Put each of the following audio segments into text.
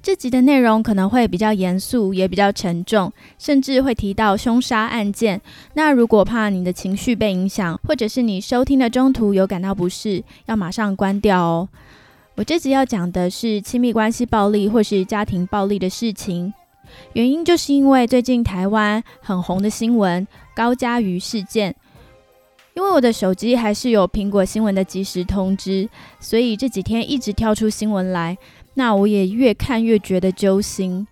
这集的内容可能会比较严肃，也比较沉重，甚至会提到凶杀案件。那如果怕你的情绪被影响，或者是你收听的中途有感到不适，要马上关掉哦。我这集要讲的是亲密关系暴力或是家庭暴力的事情，原因就是因为最近台湾很红的新闻高嘉瑜事件。因为我的手机还是有苹果新闻的即时通知，所以这几天一直跳出新闻来。那我也越看越觉得揪心。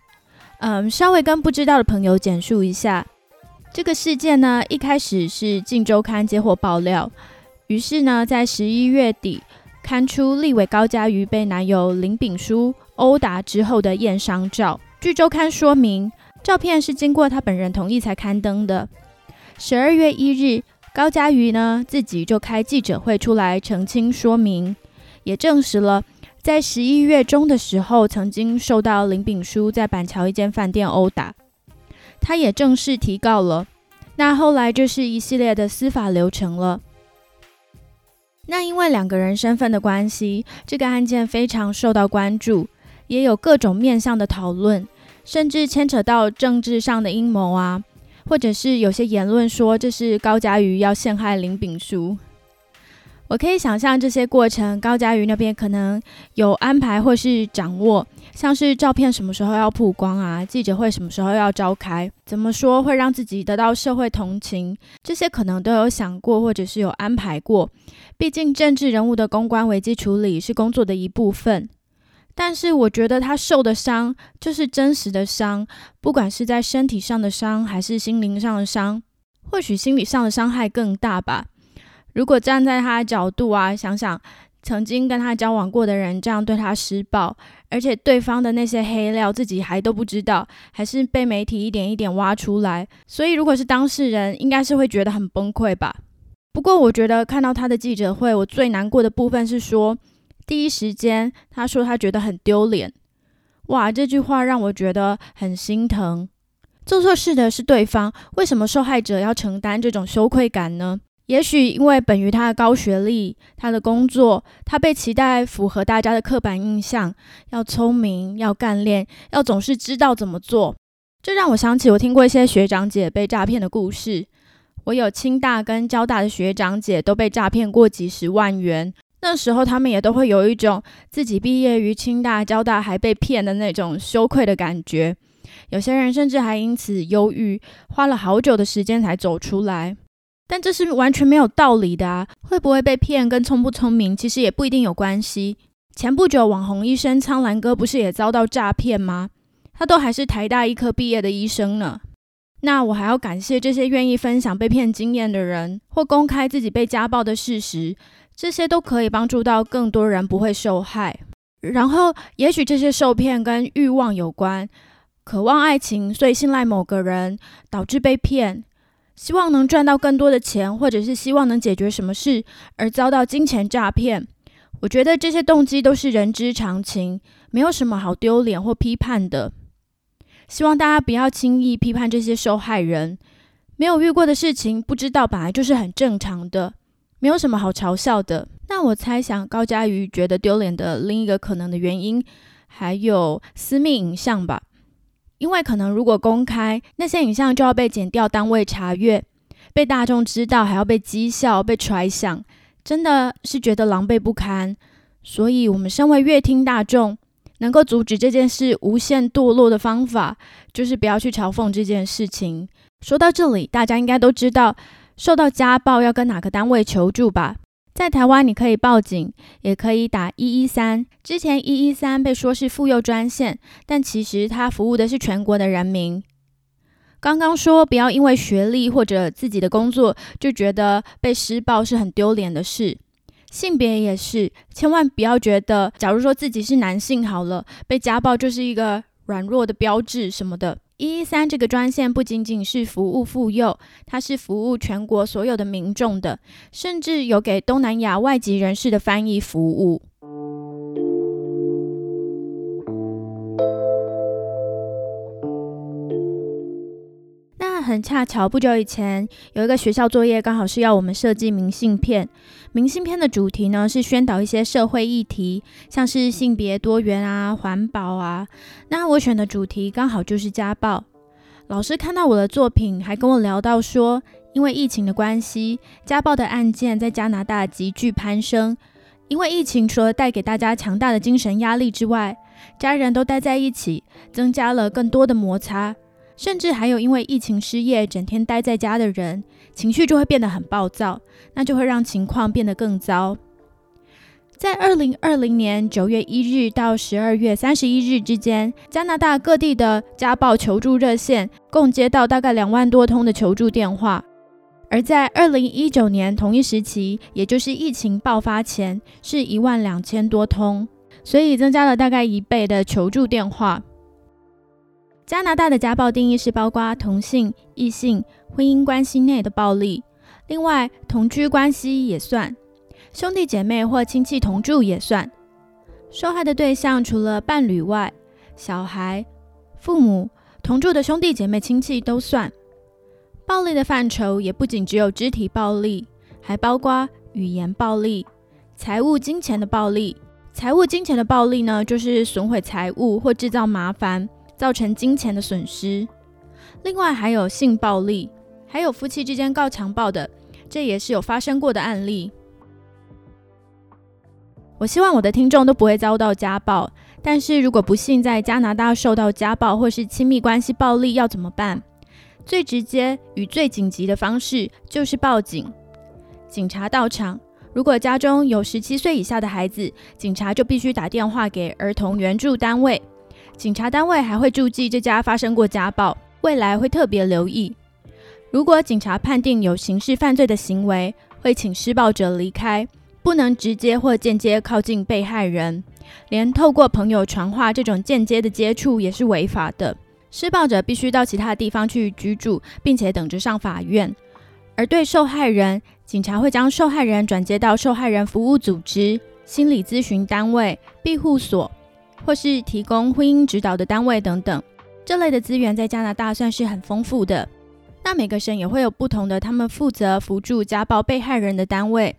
嗯，稍微跟不知道的朋友简述一下这个事件呢。一开始是《镜周刊》接获爆料，于是呢，在十一月底刊出立委高嘉瑜被男友林炳书殴打之后的验伤照。据周刊说明，照片是经过他本人同意才刊登的。十二月一日，高嘉瑜呢自己就开记者会出来澄清说明，也证实了。在十一月中的时候，曾经受到林炳书在板桥一间饭店殴打，他也正式提告了。那后来就是一系列的司法流程了。那因为两个人身份的关系，这个案件非常受到关注，也有各种面向的讨论，甚至牵扯到政治上的阴谋啊，或者是有些言论说这是高嘉瑜要陷害林炳书。我可以想象这些过程，高嘉瑜那边可能有安排或是掌握，像是照片什么时候要曝光啊，记者会什么时候要召开，怎么说会让自己得到社会同情，这些可能都有想过或者是有安排过。毕竟政治人物的公关危机处理是工作的一部分，但是我觉得他受的伤就是真实的伤，不管是在身体上的伤还是心灵上的伤，或许心理上的伤害更大吧。如果站在他的角度啊，想想曾经跟他交往过的人这样对他施暴，而且对方的那些黑料自己还都不知道，还是被媒体一点一点挖出来，所以如果是当事人，应该是会觉得很崩溃吧。不过我觉得看到他的记者会，我最难过的部分是说，第一时间他说他觉得很丢脸，哇，这句话让我觉得很心疼。做错事的是对方，为什么受害者要承担这种羞愧感呢？也许因为本于他的高学历，他的工作，他被期待符合大家的刻板印象，要聪明，要干练，要总是知道怎么做。这让我想起我听过一些学长姐被诈骗的故事。我有清大跟交大的学长姐都被诈骗过几十万元，那时候他们也都会有一种自己毕业于清大、交大还被骗的那种羞愧的感觉。有些人甚至还因此忧郁，花了好久的时间才走出来。但这是完全没有道理的啊！会不会被骗跟聪不聪明其实也不一定有关系。前不久网红医生苍兰哥不是也遭到诈骗吗？他都还是台大医科毕业的医生呢。那我还要感谢这些愿意分享被骗经验的人，或公开自己被家暴的事实，这些都可以帮助到更多人不会受害。然后，也许这些受骗跟欲望有关，渴望爱情，所以信赖某个人，导致被骗。希望能赚到更多的钱，或者是希望能解决什么事而遭到金钱诈骗，我觉得这些动机都是人之常情，没有什么好丢脸或批判的。希望大家不要轻易批判这些受害人，没有遇过的事情，不知道本来就是很正常的，没有什么好嘲笑的。那我猜想高佳瑜觉得丢脸的另一个可能的原因，还有私密影像吧。因为可能如果公开那些影像，就要被剪掉单位查阅，被大众知道，还要被讥笑、被揣想，真的是觉得狼狈不堪。所以，我们身为乐听大众，能够阻止这件事无限堕落的方法，就是不要去嘲讽这件事情。说到这里，大家应该都知道，受到家暴要跟哪个单位求助吧？在台湾，你可以报警，也可以打一一三。之前一一三被说是妇幼专线，但其实它服务的是全国的人民。刚刚说不要因为学历或者自己的工作就觉得被施暴是很丢脸的事，性别也是，千万不要觉得，假如说自己是男性好了，被家暴就是一个软弱的标志什么的。一一三这个专线不仅仅是服务妇幼，它是服务全国所有的民众的，甚至有给东南亚外籍人士的翻译服务。恰巧，不久以前有一个学校作业，刚好是要我们设计明信片。明信片的主题呢是宣导一些社会议题，像是性别多元啊、环保啊。那我选的主题刚好就是家暴。老师看到我的作品，还跟我聊到说，因为疫情的关系，家暴的案件在加拿大急剧攀升。因为疫情除了带给大家强大的精神压力之外，家人都待在一起，增加了更多的摩擦。甚至还有因为疫情失业、整天待在家的人，情绪就会变得很暴躁，那就会让情况变得更糟。在二零二零年九月一日到十二月三十一日之间，加拿大各地的家暴求助热线共接到大概两万多通的求助电话，而在二零一九年同一时期，也就是疫情爆发前，是一万两千多通，所以增加了大概一倍的求助电话。加拿大的家暴定义是包括同性、异性婚姻关系内的暴力，另外同居关系也算，兄弟姐妹或亲戚同住也算。受害的对象除了伴侣外，小孩、父母、同住的兄弟姐妹、亲戚都算。暴力的范畴也不仅只有肢体暴力，还包括语言暴力、财务金钱的暴力。财务金钱的暴力呢，就是损毁财物或制造麻烦。造成金钱的损失，另外还有性暴力，还有夫妻之间告强暴的，这也是有发生过的案例。我希望我的听众都不会遭到家暴，但是如果不幸在加拿大受到家暴或是亲密关系暴力，要怎么办？最直接与最紧急的方式就是报警，警察到场。如果家中有十七岁以下的孩子，警察就必须打电话给儿童援助单位。警察单位还会注记这家发生过家暴，未来会特别留意。如果警察判定有刑事犯罪的行为，会请施暴者离开，不能直接或间接靠近被害人，连透过朋友传话这种间接的接触也是违法的。施暴者必须到其他地方去居住，并且等着上法院。而对受害人，警察会将受害人转接到受害人服务组织、心理咨询单位、庇护所。或是提供婚姻指导的单位等等，这类的资源在加拿大算是很丰富的。那每个省也会有不同的他们负责扶助家暴被害人的单位，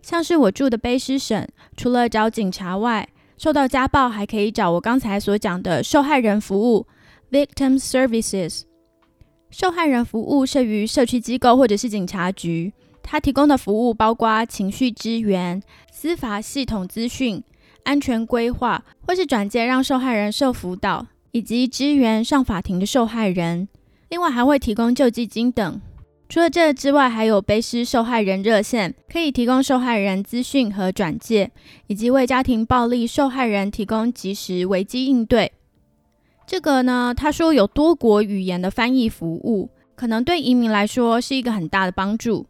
像是我住的卑诗省，除了找警察外，受到家暴还可以找我刚才所讲的受害人服务 （Victim Services）。受害人服务设于社区机构或者是警察局，它提供的服务包括情绪支援、司法系统资讯。安全规划，或是转介让受害人受辅导，以及支援上法庭的受害人。另外还会提供救济金等。除了这之外，还有卑诗受害人热线，可以提供受害人资讯和转介，以及为家庭暴力受害人提供及时危机应对。这个呢，他说有多国语言的翻译服务，可能对移民来说是一个很大的帮助。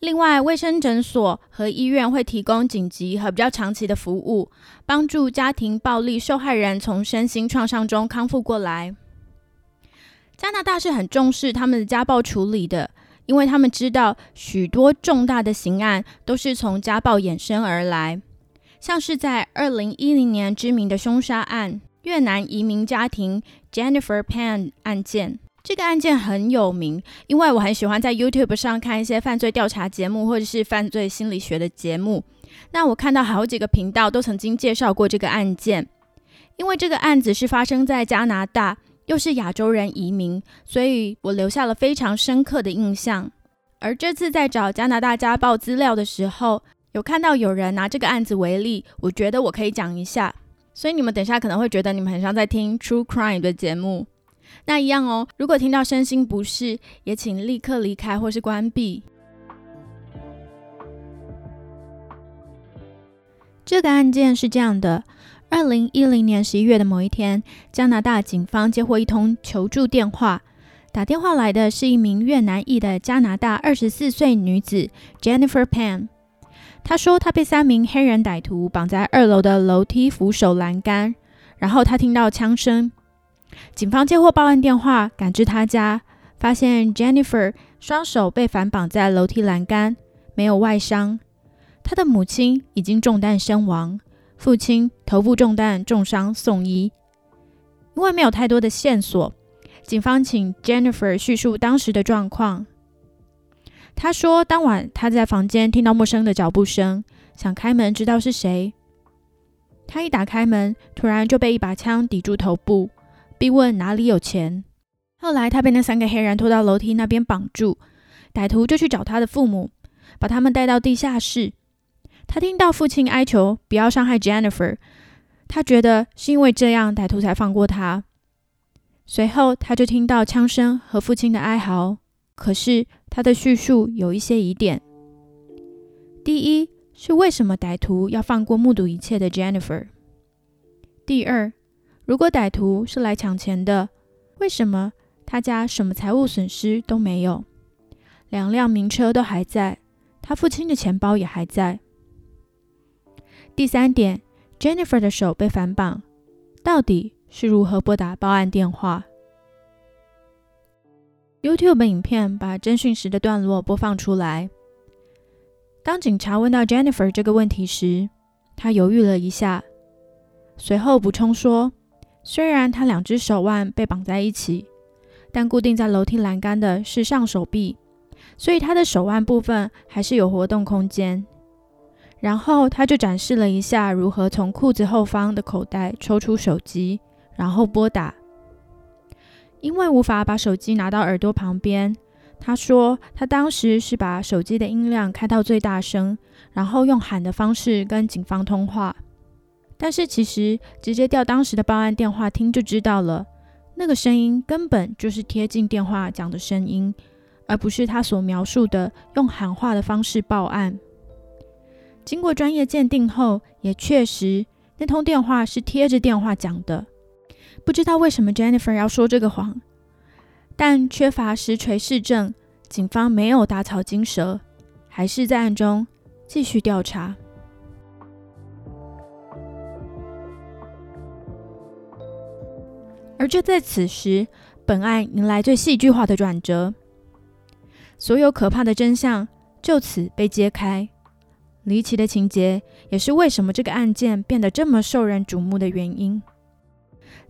另外，卫生诊所和医院会提供紧急和比较长期的服务，帮助家庭暴力受害人从身心创伤中康复过来。加拿大是很重视他们的家暴处理的，因为他们知道许多重大的刑案都是从家暴衍生而来，像是在二零一零年知名的凶杀案——越南移民家庭 Jennifer Pan 案件。这个案件很有名，因为我很喜欢在 YouTube 上看一些犯罪调查节目或者是犯罪心理学的节目。那我看到好几个频道都曾经介绍过这个案件，因为这个案子是发生在加拿大，又是亚洲人移民，所以我留下了非常深刻的印象。而这次在找加拿大家暴资料的时候，有看到有人拿这个案子为例，我觉得我可以讲一下。所以你们等下可能会觉得你们很像在听 True Crime 的节目。那一样哦。如果听到身心不适，也请立刻离开或是关闭。这个案件是这样的：二零一零年十一月的某一天，加拿大警方接获一通求助电话，打电话来的是一名越南裔的加拿大二十四岁女子 Jennifer Pan。她说，她被三名黑人歹徒绑在二楼的楼梯扶手栏杆，然后她听到枪声。警方接获报案电话，赶至他家，发现 Jennifer 双手被反绑在楼梯栏杆，没有外伤。他的母亲已经中弹身亡，父亲头部中弹重伤送医。因为没有太多的线索，警方请 Jennifer 叙述当时的状况。他说，当晚他在房间听到陌生的脚步声，想开门知道是谁。他一打开门，突然就被一把枪抵住头部，逼问哪里有钱。后来他被那三个黑人拖到楼梯那边绑住，歹徒就去找他的父母，把他们带到地下室。他听到父亲哀求不要伤害 Jennifer，他觉得是因为这样歹徒才放过他。随后他就听到枪声和父亲的哀嚎，可是他的叙述有一些疑点。第一。是为什么歹徒要放过目睹一切的 Jennifer？第二，如果歹徒是来抢钱的，为什么他家什么财务损失都没有？两辆名车都还在，他父亲的钱包也还在。第三点，Jennifer 的手被反绑，到底是如何拨打报案电话？YouTube 影片把侦讯时的段落播放出来。当警察问到 Jennifer 这个问题时，他犹豫了一下，随后补充说：“虽然他两只手腕被绑在一起，但固定在楼梯栏杆的是上手臂，所以他的手腕部分还是有活动空间。”然后他就展示了一下如何从裤子后方的口袋抽出手机，然后拨打。因为无法把手机拿到耳朵旁边。他说，他当时是把手机的音量开到最大声，然后用喊的方式跟警方通话。但是其实直接调当时的报案电话听就知道了，那个声音根本就是贴近电话讲的声音，而不是他所描述的用喊话的方式报案。经过专业鉴定后，也确实那通电话是贴着电话讲的。不知道为什么 Jennifer 要说这个谎。但缺乏实锤市证，警方没有打草惊蛇，还是在暗中继续调查。而就在此时，本案迎来最戏剧化的转折，所有可怕的真相就此被揭开。离奇的情节也是为什么这个案件变得这么受人瞩目的原因。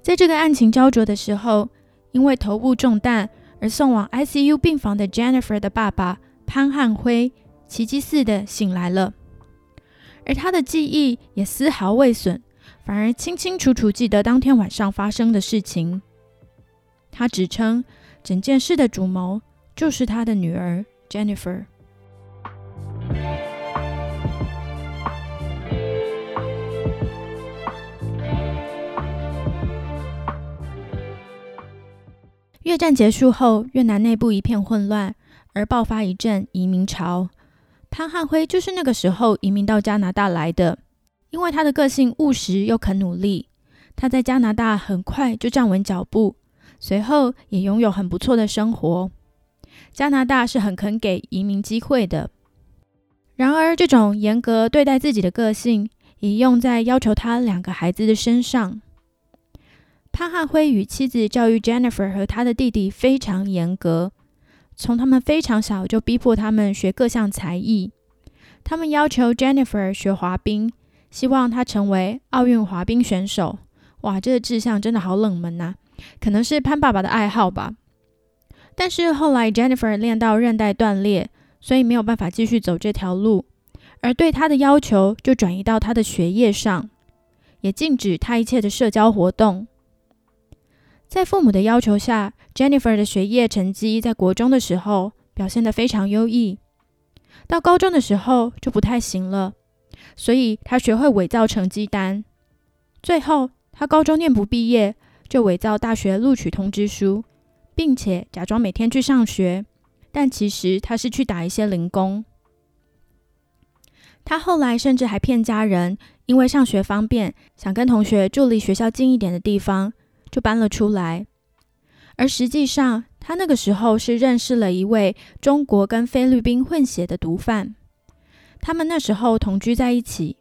在这个案情焦灼的时候。因为头部中弹而送往 ICU 病房的 Jennifer 的爸爸潘汉辉，奇迹似的醒来了，而他的记忆也丝毫未损，反而清清楚楚记得当天晚上发生的事情。他指称整件事的主谋就是他的女儿 Jennifer。越战结束后，越南内部一片混乱，而爆发一阵移民潮。潘汉辉就是那个时候移民到加拿大来的。因为他的个性务实又肯努力，他在加拿大很快就站稳脚步，随后也拥有很不错的生活。加拿大是很肯给移民机会的。然而，这种严格对待自己的个性，也用在要求他两个孩子的身上。潘汉辉与妻子教育 Jennifer 和他的弟弟非常严格，从他们非常小就逼迫他们学各项才艺。他们要求 Jennifer 学滑冰，希望他成为奥运滑冰选手。哇，这个志向真的好冷门呐！可能是潘爸爸的爱好吧。但是后来 Jennifer 练到韧带断裂，所以没有办法继续走这条路，而对他的要求就转移到他的学业上，也禁止他一切的社交活动。在父母的要求下，Jennifer 的学业成绩在国中的时候表现得非常优异，到高中的时候就不太行了，所以他学会伪造成绩单。最后，他高中念不毕业，就伪造大学录取通知书，并且假装每天去上学，但其实他是去打一些零工。他后来甚至还骗家人，因为上学方便，想跟同学住离学校近一点的地方。就搬了出来，而实际上，他那个时候是认识了一位中国跟菲律宾混血的毒贩，他们那时候同居在一起，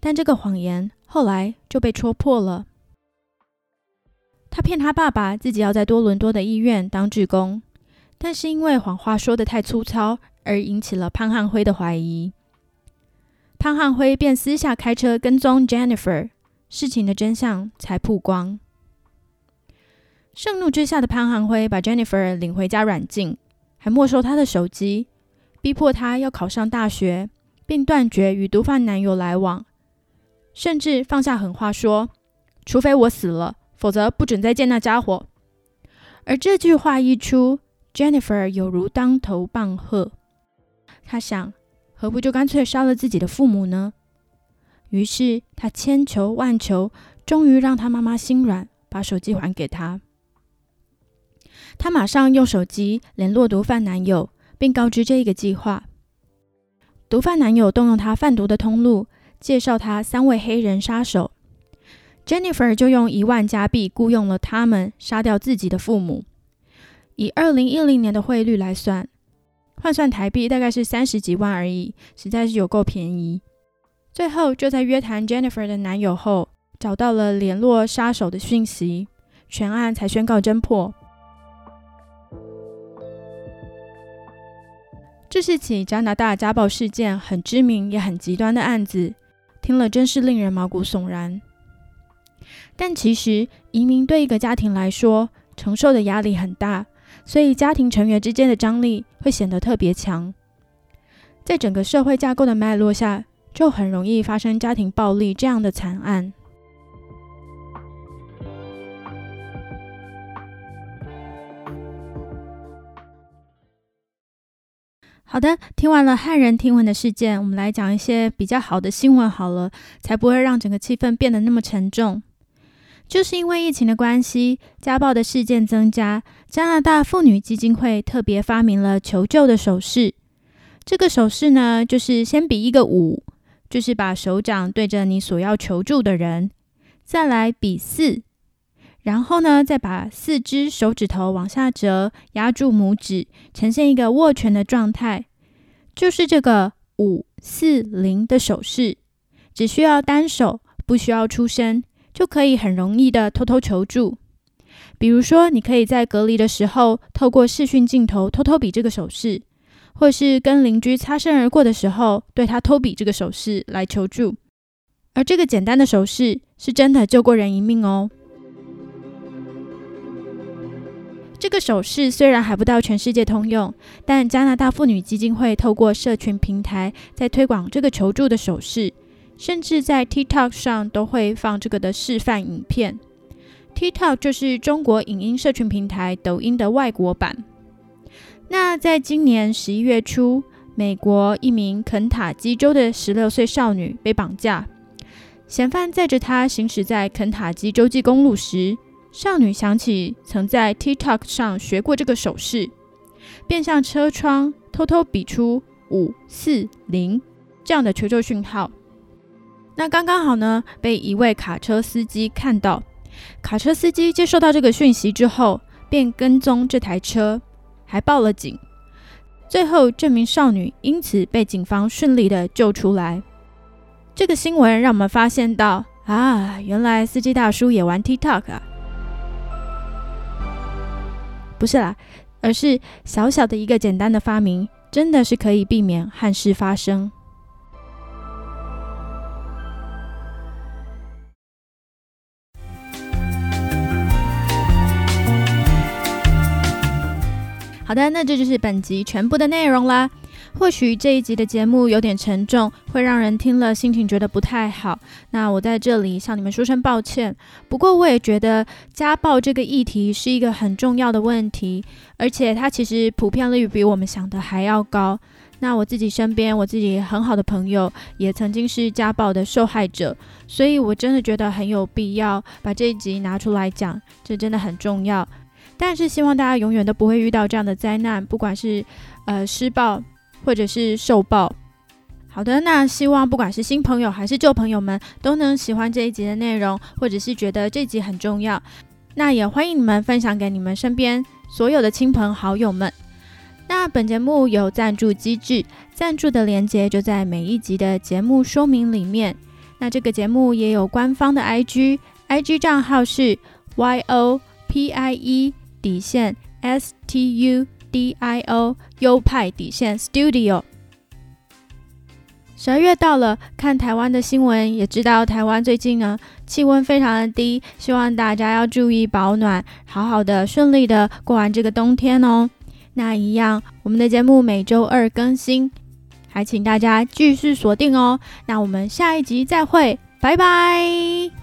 但这个谎言后来就被戳破了。他骗他爸爸自己要在多伦多的医院当志工，但是因为谎话说的太粗糙，而引起了潘汉辉的怀疑。潘汉辉便私下开车跟踪 Jennifer，事情的真相才曝光。盛怒之下的潘汉辉把 Jennifer 领回家软禁，还没收他的手机，逼迫她要考上大学，并断绝与毒贩男友来往，甚至放下狠话说：“除非我死了，否则不准再见那家伙。”而这句话一出，Jennifer 有如当头棒喝。她想，何不就干脆杀了自己的父母呢？于是她千求万求，终于让她妈妈心软，把手机还给她。他马上用手机联络毒贩男友，并告知这个计划。毒贩男友动用他贩毒的通路，介绍他三位黑人杀手。Jennifer 就用一万加币雇佣了他们，杀掉自己的父母。以二零一零年的汇率来算，换算台币大概是三十几万而已，实在是有够便宜。最后就在约谈 Jennifer 的男友后，找到了联络杀手的讯息，全案才宣告侦破。这是起加拿大家暴事件很知名也很极端的案子，听了真是令人毛骨悚然。但其实移民对一个家庭来说承受的压力很大，所以家庭成员之间的张力会显得特别强。在整个社会架构的脉络下，就很容易发生家庭暴力这样的惨案。好的，听完了骇人听闻的事件，我们来讲一些比较好的新闻好了，才不会让整个气氛变得那么沉重。就是因为疫情的关系，家暴的事件增加，加拿大妇女基金会特别发明了求救的手势。这个手势呢，就是先比一个五，就是把手掌对着你所要求助的人，再来比四，然后呢，再把四只手指头往下折，压住拇指，呈现一个握拳的状态，就是这个五四零的手势。只需要单手，不需要出声，就可以很容易的偷偷求助。比如说，你可以在隔离的时候，透过视讯镜头偷偷比这个手势，或是跟邻居擦身而过的时候，对他偷比这个手势来求助。而这个简单的手势，是真的救过人一命哦。这个手势虽然还不到全世界通用，但加拿大妇女基金会透过社群平台在推广这个求助的手势，甚至在 TikTok 上都会放这个的示范影片。TikTok 就是中国影音社群平台抖音的外国版。那在今年十一月初，美国一名肯塔基州的十六岁少女被绑架，嫌犯载着她行驶在肯塔基州际公路时。少女想起曾在 TikTok 上学过这个手势，便向车窗偷偷比出五四零这样的求救讯号。那刚刚好呢，被一位卡车司机看到。卡车司机接收到这个讯息之后，便跟踪这台车，还报了警。最后，这名少女因此被警方顺利的救出来。这个新闻让我们发现到啊，原来司机大叔也玩 TikTok 啊。不是啦，而是小小的一个简单的发明，真的是可以避免憾事发生。好的，那这就是本集全部的内容啦。或许这一集的节目有点沉重，会让人听了心情觉得不太好。那我在这里向你们说声抱歉。不过我也觉得家暴这个议题是一个很重要的问题，而且它其实普遍率比我们想的还要高。那我自己身边我自己很好的朋友也曾经是家暴的受害者，所以我真的觉得很有必要把这一集拿出来讲，这真的很重要。但是希望大家永远都不会遇到这样的灾难，不管是呃施暴。或者是受报。好的，那希望不管是新朋友还是旧朋友们都能喜欢这一集的内容，或者是觉得这集很重要。那也欢迎你们分享给你们身边所有的亲朋好友们。那本节目有赞助机制，赞助的链接就在每一集的节目说明里面。那这个节目也有官方的 IG，IG 账号是 Y O P I E 底线 S T U D I O 优派底线 Studio。十二月到了，看台湾的新闻也知道，台湾最近呢气温非常的低，希望大家要注意保暖，好好的顺利的过完这个冬天哦。那一样，我们的节目每周二更新，还请大家继续锁定哦。那我们下一集再会，拜拜。